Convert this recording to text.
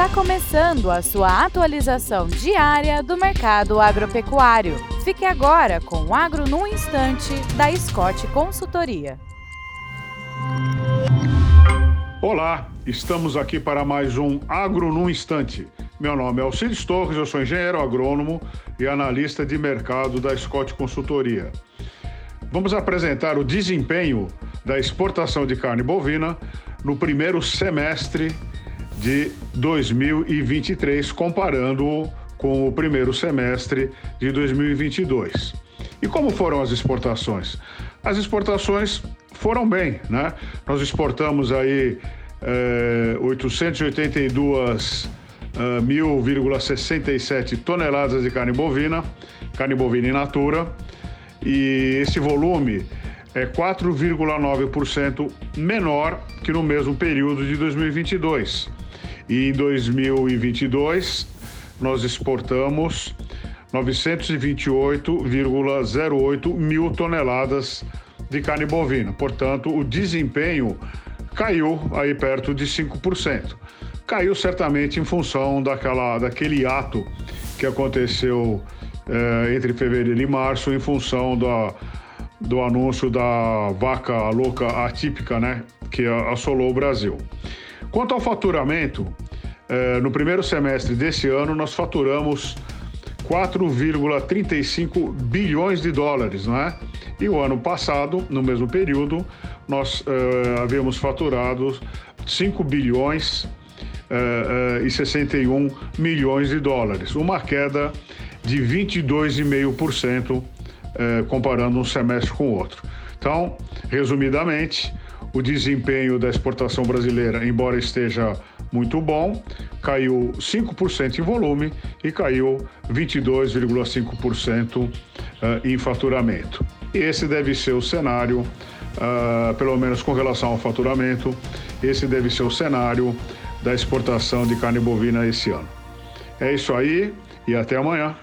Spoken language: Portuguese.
Está começando a sua atualização diária do mercado agropecuário. Fique agora com o Agro no Instante, da Scott Consultoria. Olá, estamos aqui para mais um Agro no Instante. Meu nome é Alcides Torres, eu sou engenheiro agrônomo e analista de mercado da Scott Consultoria. Vamos apresentar o desempenho da exportação de carne bovina no primeiro semestre de 2023, comparando com o primeiro semestre de 2022. E como foram as exportações? As exportações foram bem, né? Nós exportamos aí é, 882 uh, 1.067 toneladas de carne bovina, carne bovina in natura, e esse volume é 4,9% menor que no mesmo período de 2022. E em 2022 nós exportamos 928,08 mil toneladas de carne bovina. Portanto, o desempenho caiu aí perto de 5%. Caiu certamente em função daquela, daquele ato que aconteceu eh, entre fevereiro e março, em função da, do anúncio da vaca louca atípica, né, que assolou o Brasil. Quanto ao faturamento, no primeiro semestre desse ano nós faturamos 4,35 bilhões de dólares, né? E o ano passado, no mesmo período, nós eh, havíamos faturado 5 bilhões eh, e 61 milhões de dólares, uma queda de 22,5% comparando um semestre com o outro. Então, resumidamente, o desempenho da exportação brasileira, embora esteja muito bom, caiu 5% em volume e caiu 22,5% eh, em faturamento. Esse deve ser o cenário, uh, pelo menos com relação ao faturamento, esse deve ser o cenário da exportação de carne bovina esse ano. É isso aí e até amanhã.